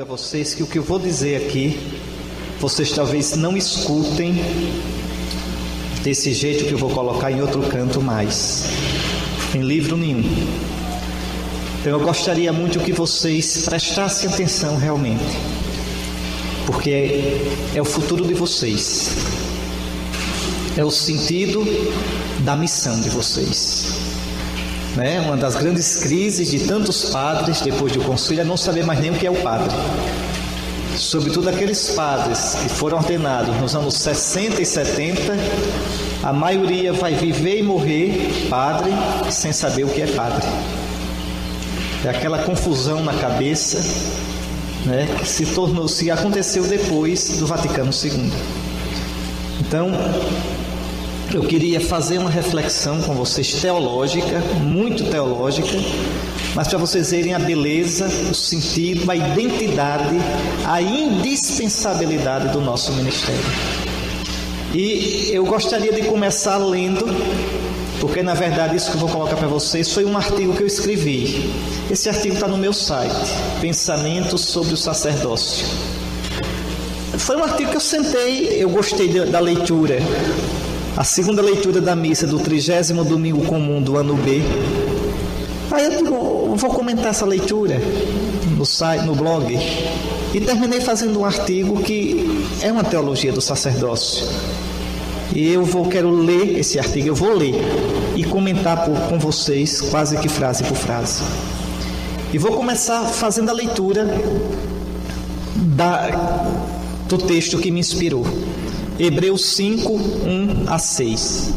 a vocês que o que eu vou dizer aqui, vocês talvez não escutem desse jeito que eu vou colocar em outro canto mais, em livro nenhum. Então eu gostaria muito que vocês prestassem atenção realmente, porque é, é o futuro de vocês, é o sentido da missão de vocês. Né? Uma das grandes crises de tantos padres depois do concílio é não saber mais nem o que é o padre. Sobretudo aqueles padres que foram ordenados nos anos 60 e 70, a maioria vai viver e morrer padre sem saber o que é padre. É aquela confusão na cabeça né, que se tornou, se aconteceu depois do Vaticano II. Então, eu queria fazer uma reflexão com vocês teológica, muito teológica, mas para vocês verem a beleza, o sentido, a identidade, a indispensabilidade do nosso ministério. E eu gostaria de começar lendo, porque na verdade isso que eu vou colocar para vocês foi um artigo que eu escrevi. Esse artigo está no meu site, Pensamentos sobre o Sacerdócio. Foi um artigo que eu sentei, eu gostei da leitura a segunda leitura da missa do trigésimo domingo comum do ano B. Aí eu digo, vou comentar essa leitura no site, no blog. E terminei fazendo um artigo que é uma teologia do sacerdócio. E eu vou quero ler esse artigo, eu vou ler e comentar por, com vocês quase que frase por frase. E vou começar fazendo a leitura da, do texto que me inspirou. Hebreus 5, 1 a 6.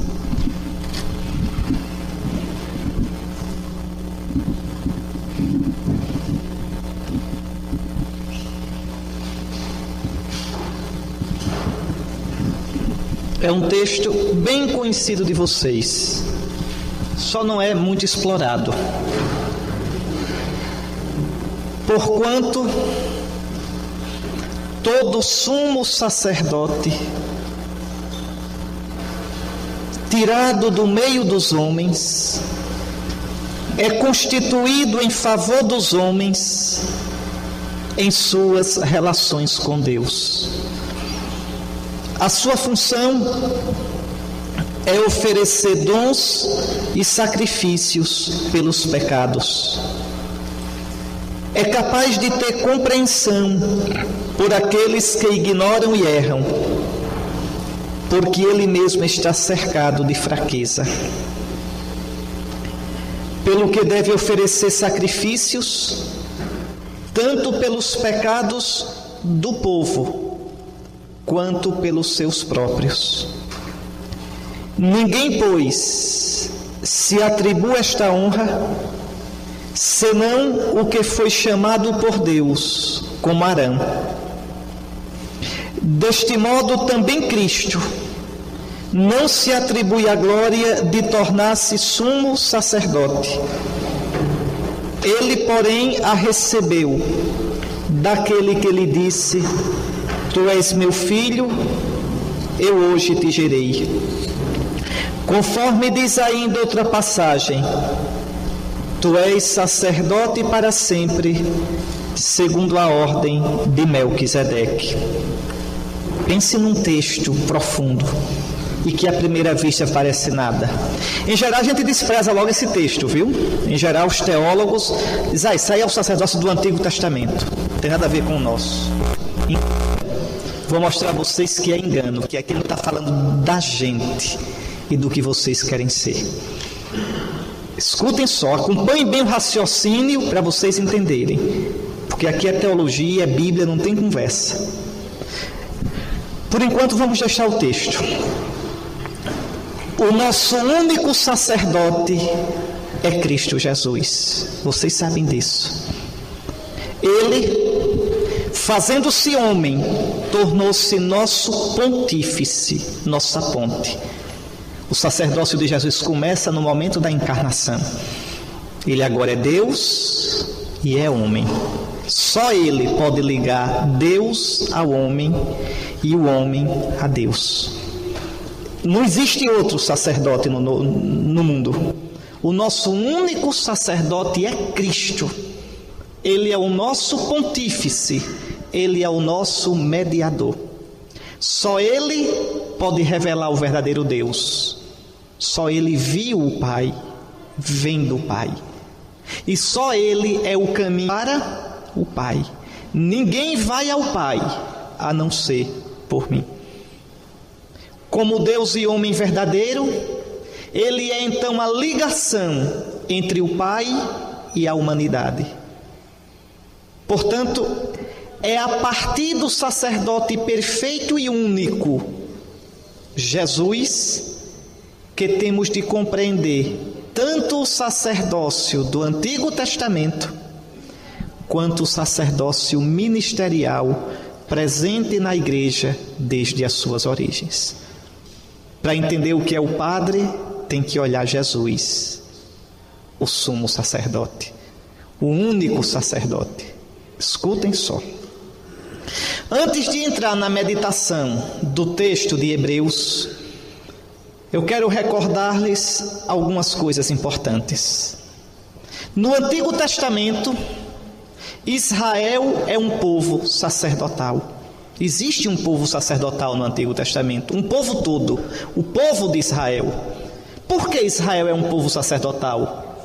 É um texto bem conhecido de vocês, só não é muito explorado. Porquanto todo sumo sacerdote tirado do meio dos homens, é constituído em favor dos homens em suas relações com Deus. A sua função é oferecer dons e sacrifícios pelos pecados. É capaz de ter compreensão por aqueles que ignoram e erram porque ele mesmo está cercado de fraqueza. Pelo que deve oferecer sacrifícios, tanto pelos pecados do povo, quanto pelos seus próprios. Ninguém, pois, se atribui esta honra, senão o que foi chamado por Deus, como Arão. Deste modo também Cristo não se atribui a glória de tornar-se sumo sacerdote. Ele, porém, a recebeu daquele que lhe disse: Tu és meu filho, eu hoje te gerei. Conforme diz ainda outra passagem: Tu és sacerdote para sempre, segundo a ordem de Melquisedeque. Pense num texto profundo e que à primeira vista parece nada. Em geral, a gente despreza logo esse texto, viu? Em geral, os teólogos dizem, ah, isso aí é o sacerdócio do Antigo Testamento, não tem nada a ver com o nosso. Vou mostrar a vocês que é engano, que aqui não está falando da gente e do que vocês querem ser. Escutem só, acompanhem bem o raciocínio para vocês entenderem, porque aqui é teologia, é Bíblia, não tem conversa. Por enquanto, vamos deixar o texto. O nosso único sacerdote é Cristo Jesus. Vocês sabem disso. Ele, fazendo-se homem, tornou-se nosso pontífice, nossa ponte. O sacerdócio de Jesus começa no momento da encarnação. Ele agora é Deus e é homem. Só ele pode ligar Deus ao homem e o homem a Deus. Não existe outro sacerdote no, no, no mundo. O nosso único sacerdote é Cristo. ele é o nosso pontífice, ele é o nosso mediador. Só ele pode revelar o verdadeiro Deus. Só ele viu o Pai, vendo o Pai. E só ele é o caminho para o Pai. Ninguém vai ao Pai a não ser por mim. Como Deus e homem verdadeiro, ele é então a ligação entre o Pai e a humanidade. Portanto, é a partir do sacerdote perfeito e único, Jesus, que temos de compreender tanto o sacerdócio do Antigo Testamento, quanto o sacerdócio ministerial presente na igreja desde as suas origens. Para entender o que é o Padre, tem que olhar Jesus, o sumo sacerdote, o único sacerdote. Escutem só. Antes de entrar na meditação do texto de Hebreus, eu quero recordar-lhes algumas coisas importantes. No Antigo Testamento, Israel é um povo sacerdotal. Existe um povo sacerdotal no Antigo Testamento, um povo todo, o povo de Israel. Por que Israel é um povo sacerdotal?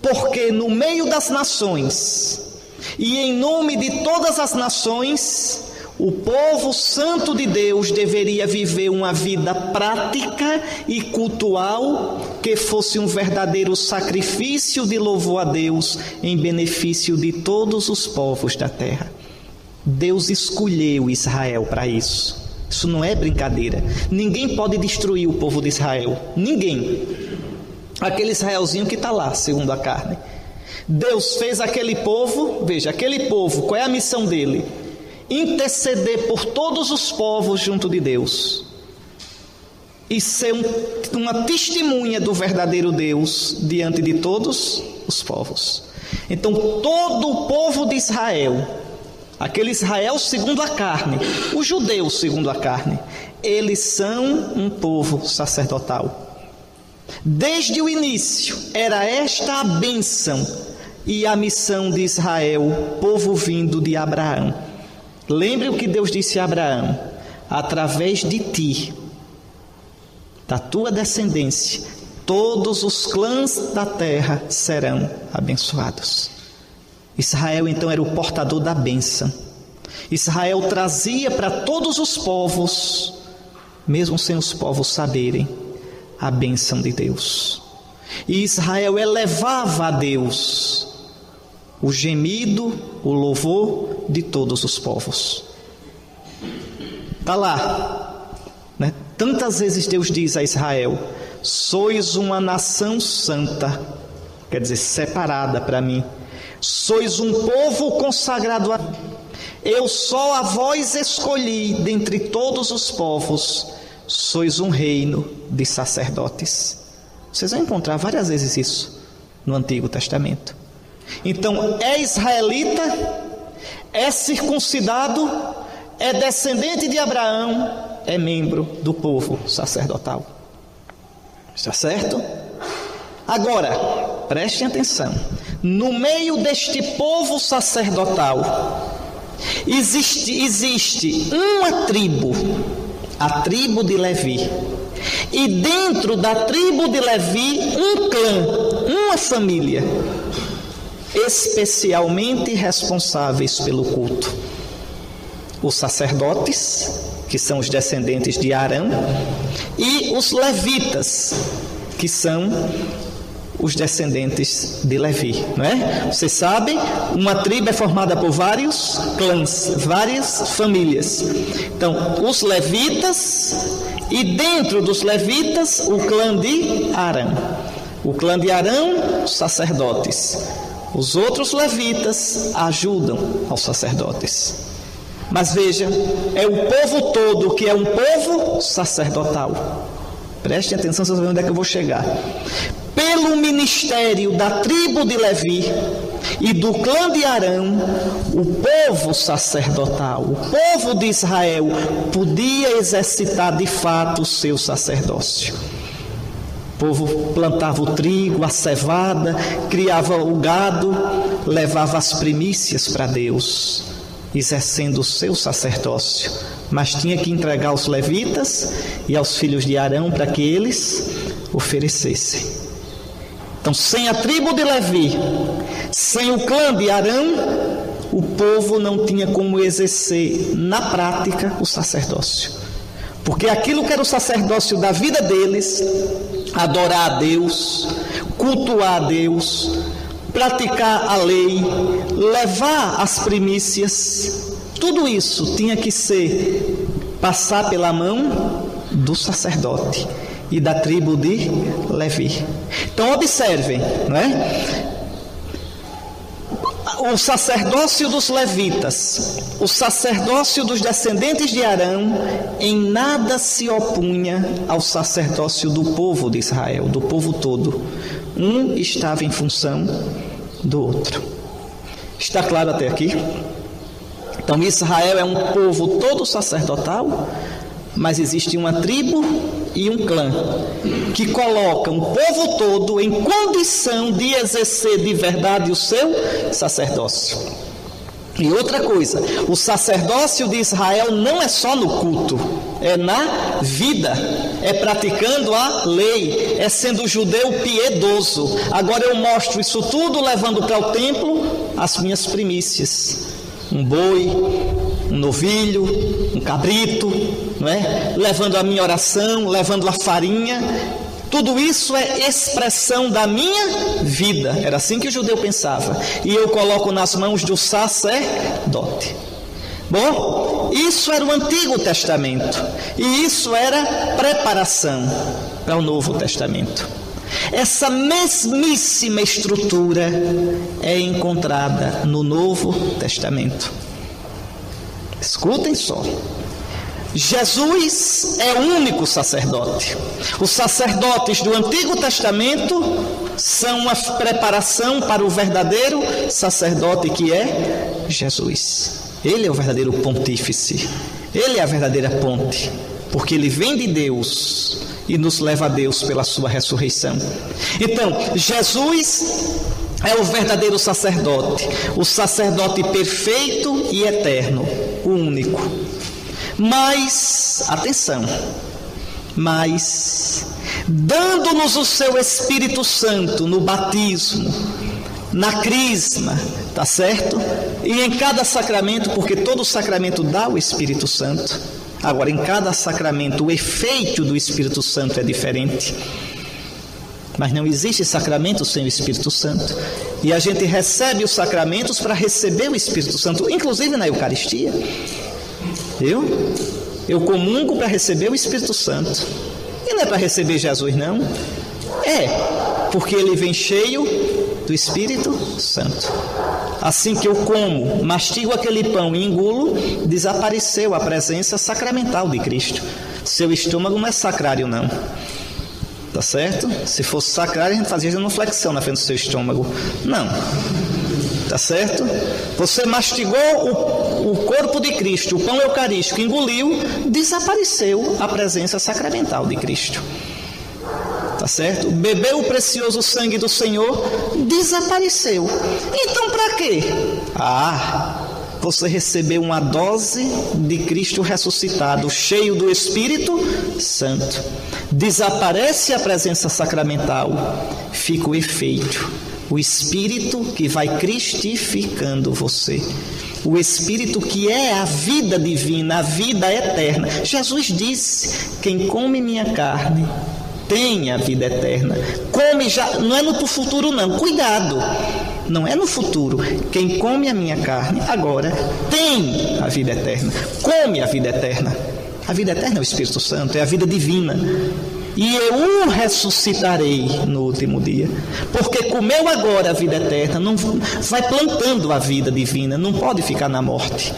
Porque no meio das nações e em nome de todas as nações, o povo santo de Deus deveria viver uma vida prática e cultual que fosse um verdadeiro sacrifício de louvor a Deus em benefício de todos os povos da terra. Deus escolheu Israel para isso. Isso não é brincadeira. Ninguém pode destruir o povo de Israel. Ninguém. Aquele Israelzinho que está lá, segundo a carne. Deus fez aquele povo, veja, aquele povo, qual é a missão dele? Interceder por todos os povos junto de Deus e ser um, uma testemunha do verdadeiro Deus diante de todos os povos. Então, todo o povo de Israel, aquele Israel segundo a carne, os judeus segundo a carne, eles são um povo sacerdotal. Desde o início, era esta a bênção e a missão de Israel, povo vindo de Abraão. Lembre o que Deus disse a Abraão: através de ti, da tua descendência, todos os clãs da terra serão abençoados. Israel então era o portador da bênção. Israel trazia para todos os povos, mesmo sem os povos saberem, a bênção de Deus. E Israel elevava a Deus o gemido, o louvor de todos os povos. Está lá. Né? Tantas vezes Deus diz a Israel: Sois uma nação santa, quer dizer, separada para mim. Sois um povo consagrado a Eu só a vós escolhi dentre todos os povos. Sois um reino de sacerdotes. Vocês vão encontrar várias vezes isso no Antigo Testamento. Então, é israelita, é circuncidado, é descendente de Abraão, é membro do povo sacerdotal. Está certo? Agora, prestem atenção: no meio deste povo sacerdotal, existe, existe uma tribo, a tribo de Levi. E dentro da tribo de Levi, um clã, uma família especialmente responsáveis pelo culto. Os sacerdotes, que são os descendentes de Arão, e os levitas, que são os descendentes de Levi, não é? Vocês sabem, uma tribo é formada por vários clãs, várias famílias. Então, os levitas e dentro dos levitas o clã de Arão. O clã de Arão, sacerdotes. Os outros levitas ajudam aos sacerdotes. Mas veja, é o povo todo que é um povo sacerdotal. Prestem atenção, vocês vão ver onde é que eu vou chegar. Pelo ministério da tribo de Levi e do clã de Arão, o povo sacerdotal, o povo de Israel, podia exercitar de fato o seu sacerdócio. O povo plantava o trigo, a cevada, criava o gado, levava as primícias para Deus, exercendo o seu sacerdócio. Mas tinha que entregar aos levitas e aos filhos de Arão para que eles oferecessem. Então, sem a tribo de Levi, sem o clã de Arão, o povo não tinha como exercer na prática o sacerdócio. Porque aquilo que era o sacerdócio da vida deles, adorar a Deus, cultuar a Deus, praticar a lei, levar as primícias, tudo isso tinha que ser passar pela mão do sacerdote e da tribo de Levi. Então observem, não é? O sacerdócio dos levitas, o sacerdócio dos descendentes de Arão, em nada se opunha ao sacerdócio do povo de Israel, do povo todo. Um estava em função do outro. Está claro até aqui? Então, Israel é um povo todo sacerdotal, mas existe uma tribo e um clã que colocam o povo todo em condição de exercer de verdade o seu sacerdócio. E outra coisa, o sacerdócio de Israel não é só no culto, é na vida, é praticando a lei, é sendo judeu piedoso. Agora eu mostro isso tudo levando para o templo as minhas primícias: um boi, um novilho, um cabrito, não é? Levando a minha oração, levando a farinha. Tudo isso é expressão da minha vida. Era assim que o judeu pensava. E eu coloco nas mãos do sacerdote. Bom, isso era o Antigo Testamento. E isso era preparação para o Novo Testamento. Essa mesmíssima estrutura é encontrada no Novo Testamento. Escutem só. Jesus é o único sacerdote. Os sacerdotes do Antigo Testamento são uma preparação para o verdadeiro sacerdote que é Jesus. Ele é o verdadeiro pontífice. Ele é a verdadeira ponte, porque ele vem de Deus e nos leva a Deus pela sua ressurreição. Então, Jesus é o verdadeiro sacerdote, o sacerdote perfeito e eterno, único. Mas, atenção, mas, dando-nos o seu Espírito Santo no batismo, na crisma, tá certo? E em cada sacramento, porque todo sacramento dá o Espírito Santo. Agora, em cada sacramento, o efeito do Espírito Santo é diferente. Mas não existe sacramento sem o Espírito Santo. E a gente recebe os sacramentos para receber o Espírito Santo, inclusive na Eucaristia. Eu? Eu comungo para receber o Espírito Santo. E não é para receber Jesus, não. É, porque ele vem cheio do Espírito Santo. Assim que eu como, mastigo aquele pão e engulo, desapareceu a presença sacramental de Cristo. Seu estômago não é sacrário, não. Tá certo? Se fosse sacrário, a gente fazia uma flexão na frente do seu estômago. Não. Tá certo? Você mastigou o, o corpo de Cristo, o pão eucarístico, engoliu, desapareceu a presença sacramental de Cristo. Tá certo? Bebeu o precioso sangue do Senhor, desapareceu. Então, para quê? Ah, você recebeu uma dose de Cristo ressuscitado, cheio do Espírito Santo. Desaparece a presença sacramental, fica o efeito, o Espírito que vai cristificando você. O Espírito que é a vida divina, a vida eterna. Jesus disse: Quem come minha carne tem a vida eterna. Come já, não é no futuro, não. Cuidado não é no futuro. Quem come a minha carne agora tem a vida eterna. Come a vida eterna. A vida eterna é o Espírito Santo, é a vida divina. E eu o ressuscitarei no último dia. Porque comeu agora a vida eterna, não vai plantando a vida divina, não pode ficar na morte.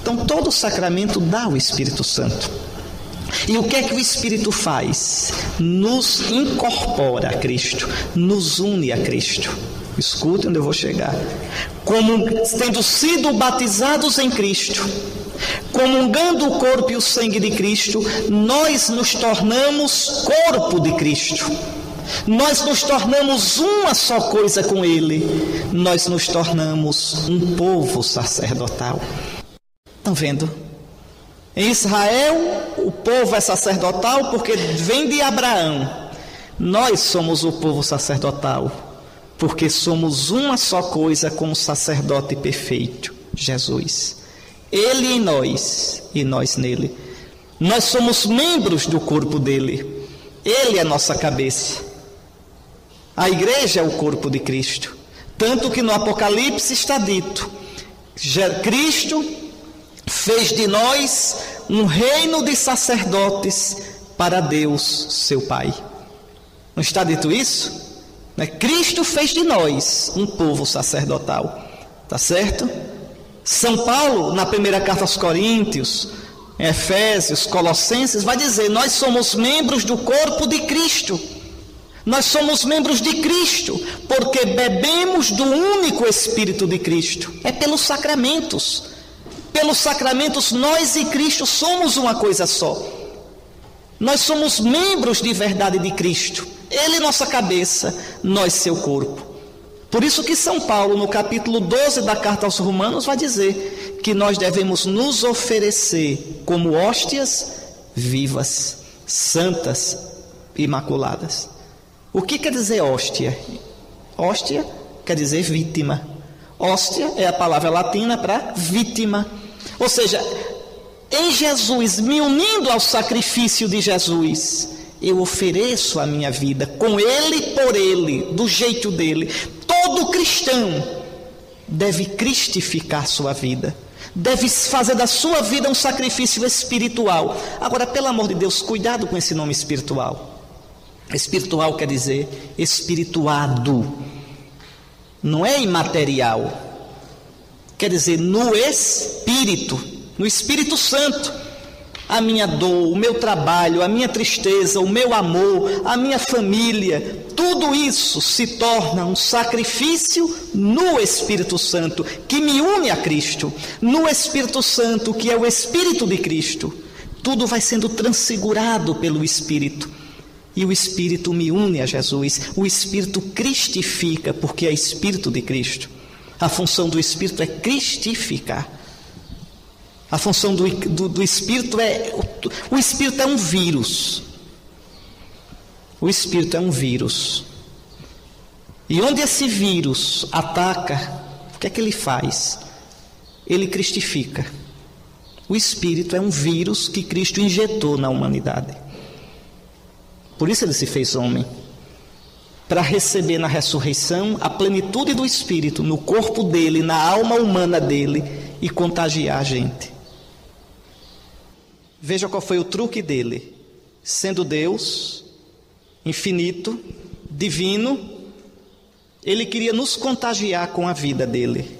Então todo sacramento dá o Espírito Santo. E o que é que o Espírito faz? Nos incorpora a Cristo, nos une a Cristo. Escute onde eu vou chegar. Como tendo sido batizados em Cristo, comungando o corpo e o sangue de Cristo, nós nos tornamos corpo de Cristo. nós nos tornamos uma só coisa com Ele, nós nos tornamos um povo sacerdotal. Estão vendo? Em Israel, o povo é sacerdotal porque vem de Abraão. Nós somos o povo sacerdotal porque somos uma só coisa com o sacerdote perfeito, Jesus. Ele em nós e nós nele. Nós somos membros do corpo dele. Ele é nossa cabeça. A igreja é o corpo de Cristo. Tanto que no Apocalipse está dito: Cristo fez de nós um reino de sacerdotes para Deus, seu Pai. Não está dito isso? Né? Cristo fez de nós um povo sacerdotal. Tá certo? São Paulo, na primeira carta aos Coríntios, Efésios, Colossenses, vai dizer: Nós somos membros do corpo de Cristo. Nós somos membros de Cristo, porque bebemos do único Espírito de Cristo. É pelos sacramentos. Pelos sacramentos, nós e Cristo somos uma coisa só. Nós somos membros de verdade de Cristo. Ele, nossa cabeça, nós, seu corpo. Por isso que São Paulo, no capítulo 12 da carta aos Romanos, vai dizer que nós devemos nos oferecer como hóstias vivas, santas, imaculadas. O que quer dizer hóstia? Hóstia quer dizer vítima. Hóstia é a palavra latina para vítima. Ou seja, em Jesus, me unindo ao sacrifício de Jesus, eu ofereço a minha vida com Ele por Ele, do jeito dele. Todo cristão deve cristificar sua vida, deve fazer da sua vida um sacrifício espiritual. Agora, pelo amor de Deus, cuidado com esse nome espiritual. Espiritual quer dizer espirituado, não é imaterial. Quer dizer, no Espírito, no Espírito Santo a minha dor, o meu trabalho, a minha tristeza, o meu amor, a minha família, tudo isso se torna um sacrifício no Espírito Santo, que me une a Cristo, no Espírito Santo, que é o Espírito de Cristo. Tudo vai sendo transfigurado pelo Espírito. E o Espírito me une a Jesus, o Espírito cristifica, porque é Espírito de Cristo. A função do Espírito é cristificar. A função do, do, do Espírito é. O, o Espírito é um vírus. O Espírito é um vírus. E onde esse vírus ataca, o que é que ele faz? Ele cristifica. O Espírito é um vírus que Cristo injetou na humanidade. Por isso ele se fez homem. Para receber na ressurreição a plenitude do Espírito no corpo dele, na alma humana dele e contagiar a gente. Veja qual foi o truque dele. Sendo Deus, infinito, divino, ele queria nos contagiar com a vida dele,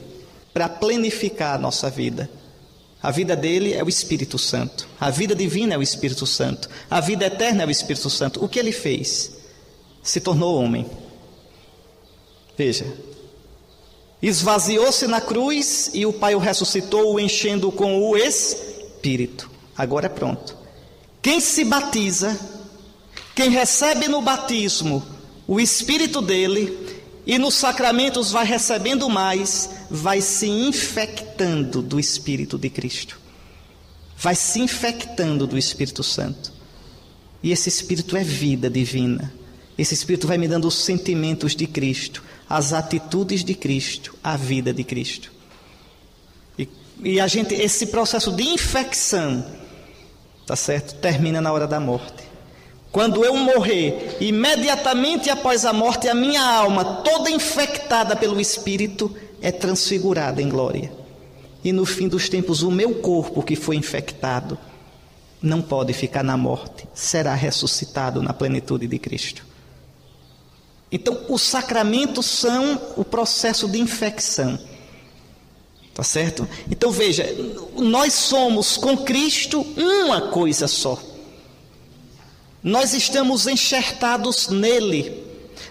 para planificar a nossa vida. A vida dele é o Espírito Santo. A vida divina é o Espírito Santo. A vida eterna é o Espírito Santo. O que ele fez? Se tornou homem. Veja. Esvaziou-se na cruz e o Pai o ressuscitou, o enchendo com o Espírito. Agora é pronto. Quem se batiza, quem recebe no batismo o Espírito dele e nos sacramentos vai recebendo mais, vai se infectando do Espírito de Cristo. Vai se infectando do Espírito Santo. E esse Espírito é vida divina. Esse Espírito vai me dando os sentimentos de Cristo, as atitudes de Cristo, a vida de Cristo. E, e a gente, esse processo de infecção tá certo? Termina na hora da morte. Quando eu morrer, imediatamente após a morte, a minha alma, toda infectada pelo Espírito, é transfigurada em glória. E no fim dos tempos, o meu corpo que foi infectado não pode ficar na morte, será ressuscitado na plenitude de Cristo. Então, os sacramentos são o processo de infecção. Tá certo? Então veja, nós somos com Cristo uma coisa só. Nós estamos enxertados nele.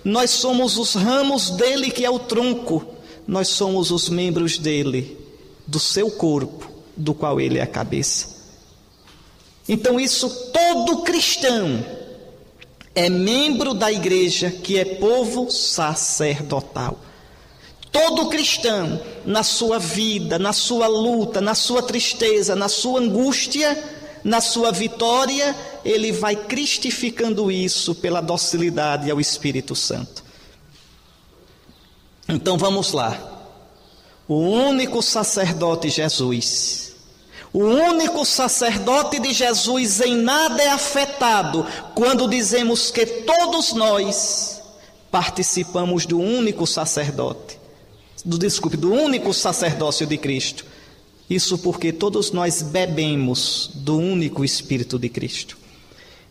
Nós somos os ramos dele que é o tronco. Nós somos os membros dele, do seu corpo, do qual ele é a cabeça. Então isso todo cristão é membro da igreja que é povo sacerdotal. Todo cristão, na sua vida, na sua luta, na sua tristeza, na sua angústia, na sua vitória, ele vai cristificando isso pela docilidade ao Espírito Santo. Então vamos lá. O único sacerdote Jesus. O único sacerdote de Jesus em nada é afetado quando dizemos que todos nós participamos do único sacerdote. Do desculpe, do único sacerdócio de Cristo. Isso porque todos nós bebemos do único Espírito de Cristo.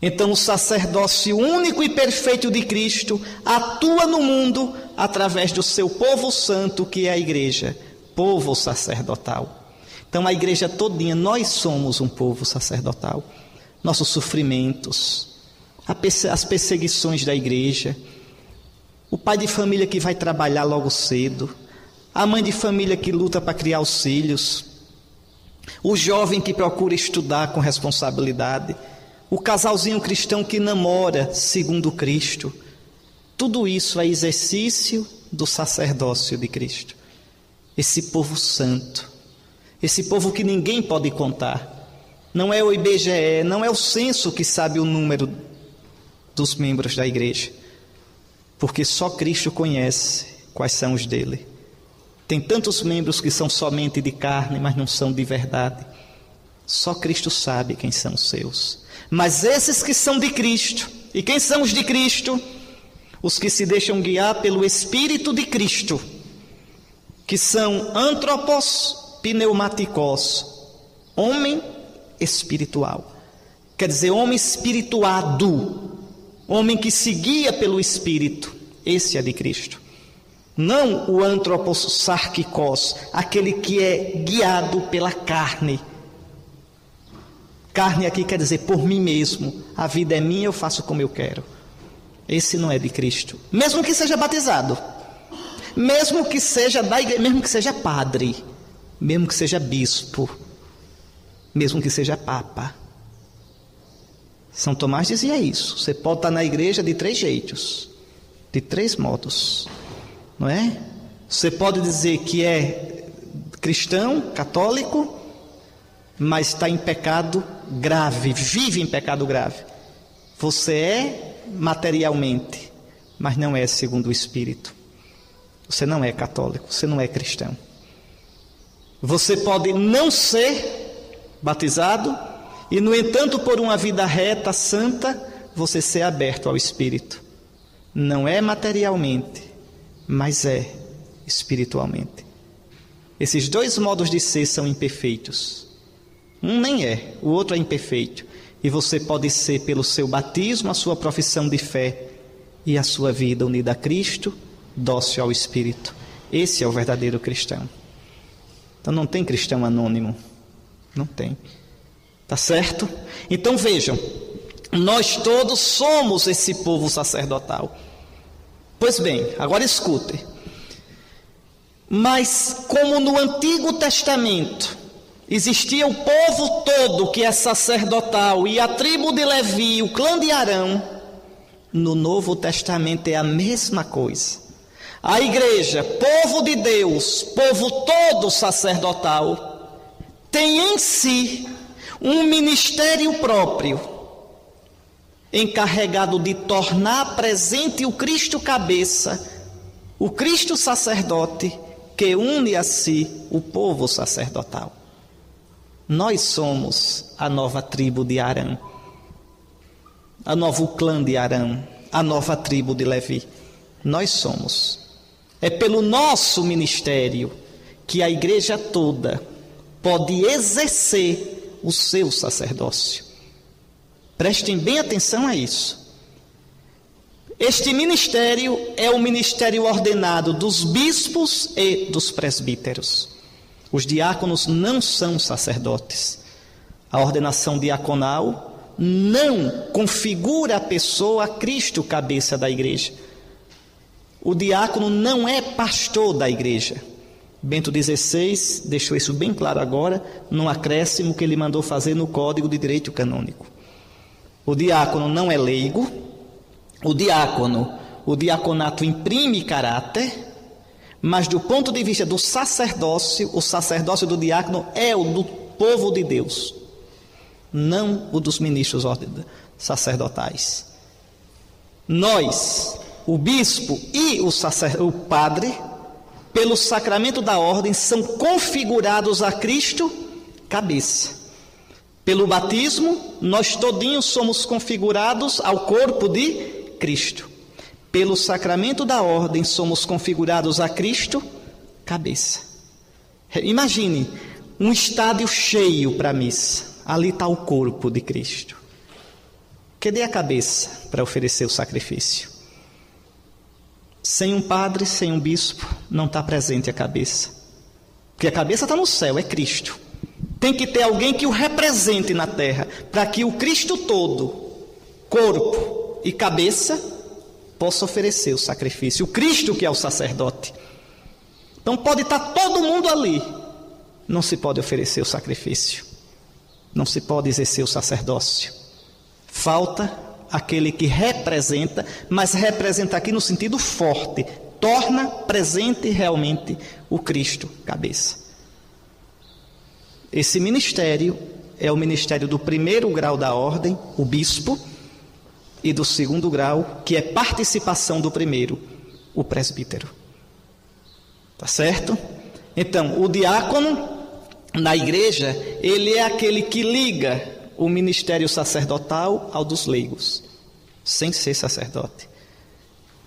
Então, o sacerdócio único e perfeito de Cristo atua no mundo através do seu povo santo, que é a igreja, povo sacerdotal. Então, a igreja todinha, nós somos um povo sacerdotal. Nossos sofrimentos, as perseguições da igreja, o pai de família que vai trabalhar logo cedo, a mãe de família que luta para criar os filhos, o jovem que procura estudar com responsabilidade o casalzinho cristão que namora segundo Cristo. Tudo isso é exercício do sacerdócio de Cristo. Esse povo santo, esse povo que ninguém pode contar. Não é o IBGE, não é o censo que sabe o número dos membros da igreja, porque só Cristo conhece quais são os dele. Tem tantos membros que são somente de carne, mas não são de verdade. Só Cristo sabe quem são os seus. Mas esses que são de Cristo, e quem são os de Cristo? Os que se deixam guiar pelo Espírito de Cristo, que são antropos pneumaticos, homem espiritual. Quer dizer, homem espirituado, homem que se guia pelo Espírito, esse é de Cristo. Não o antropos sarquicos, aquele que é guiado pela carne, Carne aqui quer dizer por mim mesmo. A vida é minha, eu faço como eu quero. Esse não é de Cristo. Mesmo que seja batizado. Mesmo que seja da igreja, mesmo que seja padre, mesmo que seja bispo, mesmo que seja papa. São Tomás dizia isso. Você pode estar na igreja de três jeitos, de três modos, não é? Você pode dizer que é cristão, católico, mas está em pecado grave, vive em pecado grave. Você é materialmente, mas não é segundo o Espírito. Você não é católico, você não é cristão. Você pode não ser batizado e, no entanto, por uma vida reta, santa, você ser aberto ao Espírito. Não é materialmente, mas é espiritualmente. Esses dois modos de ser são imperfeitos. Um nem é, o outro é imperfeito. E você pode ser, pelo seu batismo, a sua profissão de fé e a sua vida unida a Cristo, dócil ao Espírito. Esse é o verdadeiro cristão. Então não tem cristão anônimo. Não tem. Tá certo? Então vejam, nós todos somos esse povo sacerdotal. Pois bem, agora escute. Mas como no Antigo Testamento Existia o povo todo que é sacerdotal e a tribo de Levi, o clã de Arão. No Novo Testamento é a mesma coisa. A igreja, povo de Deus, povo todo sacerdotal, tem em si um ministério próprio, encarregado de tornar presente o Cristo cabeça, o Cristo sacerdote, que une a si o povo sacerdotal. Nós somos a nova tribo de Arã, a novo clã de Arã, a nova tribo de Levi. Nós somos. É pelo nosso ministério que a igreja toda pode exercer o seu sacerdócio. Prestem bem atenção a isso. Este ministério é o ministério ordenado dos bispos e dos presbíteros. Os diáconos não são sacerdotes. A ordenação diaconal não configura a pessoa a Cristo, cabeça da igreja. O diácono não é pastor da igreja. Bento XVI deixou isso bem claro agora, num acréscimo que ele mandou fazer no Código de Direito Canônico. O diácono não é leigo, o diácono, o diaconato imprime caráter, mas do ponto de vista do sacerdócio, o sacerdócio do diácono é o do povo de Deus, não o dos ministros sacerdotais. Nós, o bispo e o, sacer, o padre, pelo sacramento da ordem, são configurados a Cristo cabeça. Pelo batismo, nós todinhos somos configurados ao corpo de Cristo. Pelo sacramento da ordem, somos configurados a Cristo cabeça. Imagine um estádio cheio para a missa. Ali está o corpo de Cristo. Cadê a cabeça para oferecer o sacrifício? Sem um padre, sem um bispo, não está presente a cabeça. Porque a cabeça está no céu, é Cristo. Tem que ter alguém que o represente na terra, para que o Cristo todo, corpo e cabeça, possa oferecer o sacrifício. O Cristo que é o sacerdote. Então pode estar todo mundo ali, não se pode oferecer o sacrifício, não se pode exercer o sacerdócio. Falta aquele que representa, mas representa aqui no sentido forte, torna presente realmente o Cristo, cabeça. Esse ministério é o ministério do primeiro grau da ordem, o bispo, e do segundo grau, que é participação do primeiro, o presbítero. Tá certo? Então, o diácono na igreja, ele é aquele que liga o ministério sacerdotal ao dos leigos, sem ser sacerdote.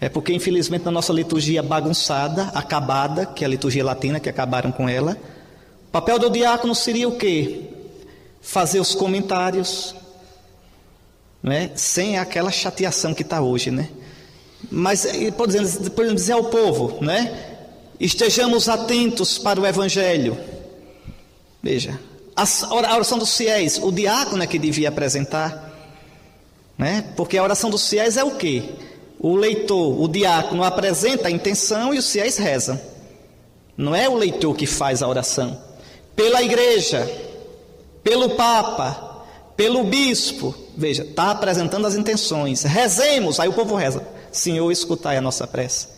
É porque, infelizmente, na nossa liturgia bagunçada, acabada, que é a liturgia latina, que acabaram com ela, o papel do diácono seria o quê? Fazer os comentários, né? sem aquela chateação que está hoje, né? Mas podemos, podemos dizer ao povo, né? Estejamos atentos para o Evangelho. Veja, a oração dos fiéis, o diácono é que devia apresentar, né? Porque a oração dos fiéis é o quê? O leitor, o diácono apresenta a intenção e os fiéis rezam. Não é o leitor que faz a oração. Pela igreja, pelo papa, pelo bispo, veja, está apresentando as intenções. Rezemos, aí o povo reza. Senhor, escutai a nossa prece.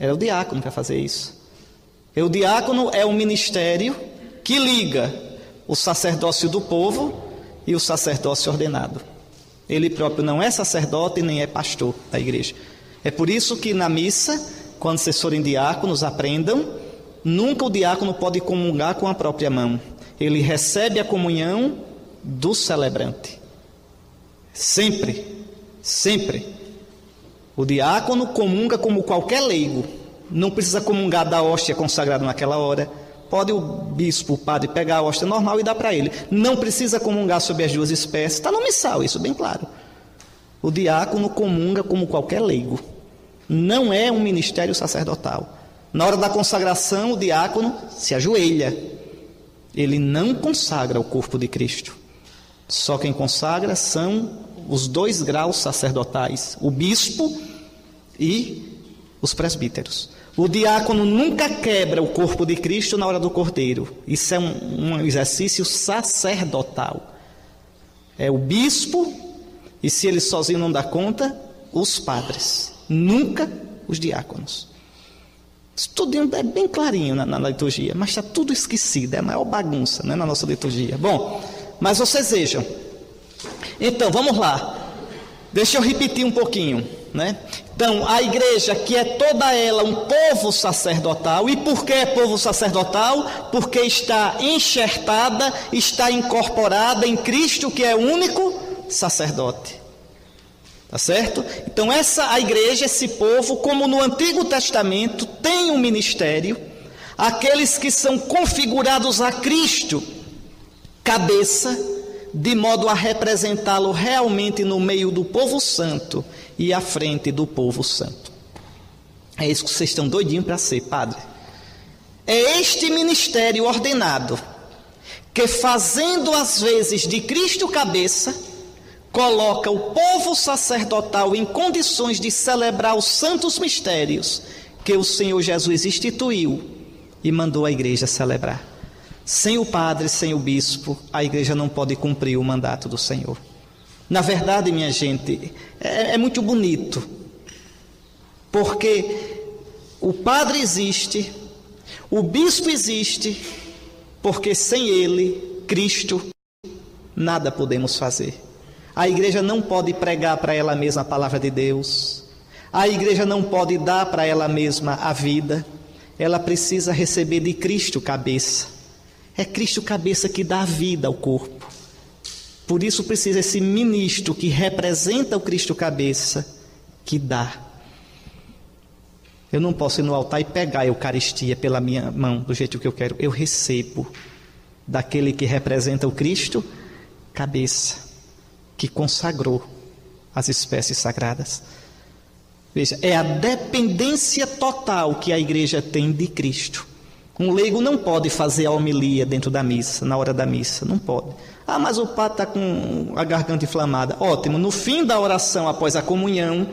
Era o diácono para fazer isso. E o diácono é o ministério que liga o sacerdócio do povo e o sacerdócio ordenado. Ele próprio não é sacerdote nem é pastor da igreja. É por isso que na missa, quando vocês forem diáconos, aprendam, nunca o diácono pode comungar com a própria mão. Ele recebe a comunhão do celebrante. Sempre, sempre. O diácono comunga como qualquer leigo. Não precisa comungar da hóstia consagrada naquela hora Pode o bispo, o padre, pegar a hóstia normal e dar para ele. Não precisa comungar sobre as duas espécies. Está no missal, isso bem claro. O diácono comunga como qualquer leigo. Não é um ministério sacerdotal. Na hora da consagração, o diácono se ajoelha. Ele não consagra o corpo de Cristo. Só quem consagra são os dois graus sacerdotais: o bispo e os presbíteros. O diácono nunca quebra o corpo de Cristo na hora do cordeiro. Isso é um, um exercício sacerdotal. É o bispo, e se ele sozinho não dá conta, os padres. Nunca os diáconos. Isso tudo é bem clarinho na, na liturgia, mas está tudo esquecido, é a maior bagunça né, na nossa liturgia. Bom, mas vocês vejam. Então, vamos lá. Deixa eu repetir um pouquinho. Né? Então, a igreja, que é toda ela um povo sacerdotal, e por que é povo sacerdotal? Porque está enxertada, está incorporada em Cristo, que é o único sacerdote. Tá certo? Então, essa a igreja, esse povo, como no Antigo Testamento, tem um ministério, aqueles que são configurados a Cristo, cabeça, de modo a representá-lo realmente no meio do povo santo e à frente do povo santo. É isso que vocês estão doidinhos para ser, padre. É este ministério ordenado que, fazendo às vezes de Cristo cabeça, coloca o povo sacerdotal em condições de celebrar os santos mistérios que o Senhor Jesus instituiu e mandou a igreja celebrar. Sem o padre, sem o bispo, a igreja não pode cumprir o mandato do Senhor. Na verdade, minha gente, é, é muito bonito, porque o padre existe, o bispo existe, porque sem ele, Cristo, nada podemos fazer. A igreja não pode pregar para ela mesma a palavra de Deus, a igreja não pode dar para ela mesma a vida, ela precisa receber de Cristo cabeça. É Cristo cabeça que dá vida ao corpo. Por isso precisa esse ministro que representa o Cristo cabeça que dá. Eu não posso ir no altar e pegar a Eucaristia pela minha mão, do jeito que eu quero. Eu recebo daquele que representa o Cristo cabeça, que consagrou as espécies sagradas. Veja, é a dependência total que a igreja tem de Cristo. Um leigo não pode fazer a homilia dentro da missa, na hora da missa, não pode. Ah, mas o padre está com a garganta inflamada. Ótimo, no fim da oração, após a comunhão,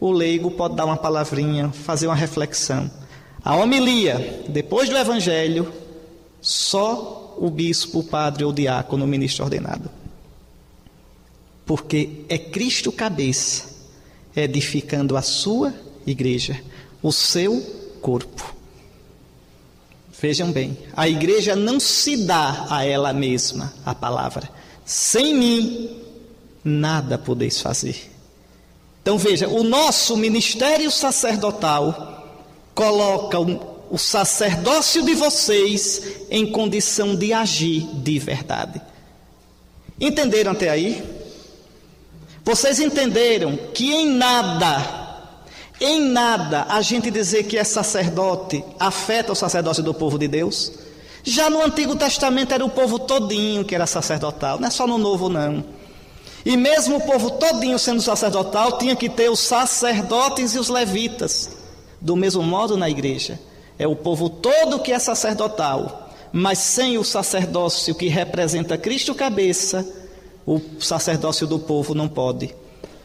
o leigo pode dar uma palavrinha, fazer uma reflexão. A homilia, depois do evangelho, só o bispo, o padre ou o diácono, o ministro ordenado. Porque é Cristo cabeça, edificando a sua igreja, o seu corpo. Vejam bem, a igreja não se dá a ela mesma a palavra. Sem mim, nada podeis fazer. Então veja, o nosso ministério sacerdotal coloca o, sacerdócio de vocês em condição de agir de verdade. Entenderam até aí? Vocês entenderam que em nada em nada a gente dizer que é sacerdote afeta o sacerdócio do povo de Deus. Já no Antigo Testamento era o povo todinho que era sacerdotal, não é só no Novo não. E mesmo o povo todinho sendo sacerdotal, tinha que ter os sacerdotes e os levitas. Do mesmo modo na igreja, é o povo todo que é sacerdotal, mas sem o sacerdócio que representa Cristo cabeça, o sacerdócio do povo não pode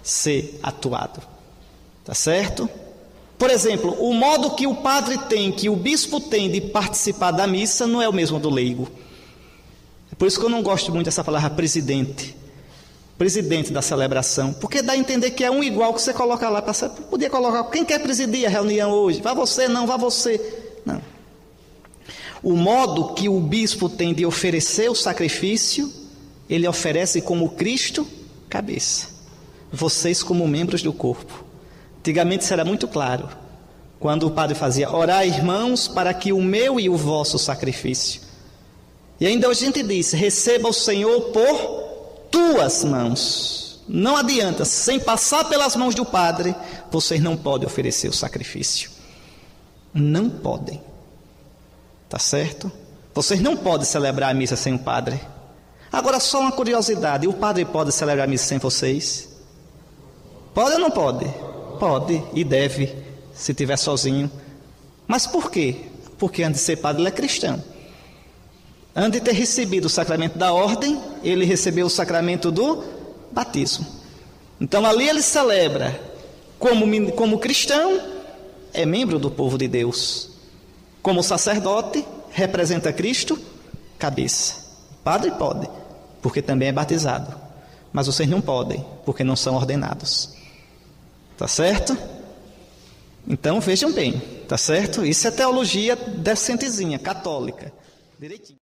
ser atuado. Tá certo? Por exemplo, o modo que o padre tem, que o bispo tem de participar da missa não é o mesmo do leigo. É por isso que eu não gosto muito dessa palavra presidente. Presidente da celebração, porque dá a entender que é um igual que você coloca lá para podia colocar quem quer presidir a reunião hoje? Vá você, não, vá você. Não. O modo que o bispo tem de oferecer o sacrifício, ele oferece como Cristo cabeça. Vocês como membros do corpo. Antigamente era muito claro. Quando o padre fazia orar, irmãos, para que o meu e o vosso sacrifício. E ainda a gente diz: receba o Senhor por tuas mãos. Não adianta, sem passar pelas mãos do padre, vocês não podem oferecer o sacrifício. Não podem. Tá certo? Vocês não podem celebrar a missa sem o padre. Agora, só uma curiosidade: o padre pode celebrar missa sem vocês? Pode ou não pode? Pode e deve, se estiver sozinho. Mas por quê? Porque antes de ser padre, ele é cristão. Antes de ter recebido o sacramento da ordem, ele recebeu o sacramento do batismo. Então ali ele celebra, como, como cristão, é membro do povo de Deus. Como sacerdote, representa Cristo, cabeça. Padre pode, porque também é batizado. Mas vocês não podem, porque não são ordenados. Tá certo? Então vejam bem, tá certo? Isso é teologia decentezinha, católica. Direitinho.